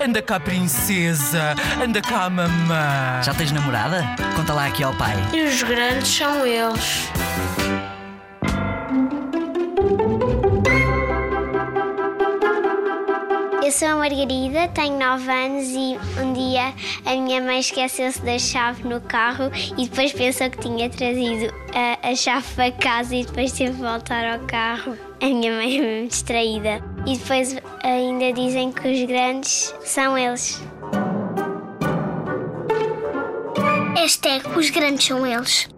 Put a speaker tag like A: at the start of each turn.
A: Anda cá, princesa. Anda cá, mamã.
B: Já tens namorada? Conta lá aqui ao pai.
C: E os grandes são eles.
D: Eu sou a Margarida, tenho 9 anos e um dia a minha mãe esqueceu-se da chave no carro e depois pensou que tinha trazido a, a chave para casa e depois teve de voltar ao carro. A minha mãe é mesmo distraída. E depois ainda dizem que os grandes são eles.
E: Hashtag os grandes são eles.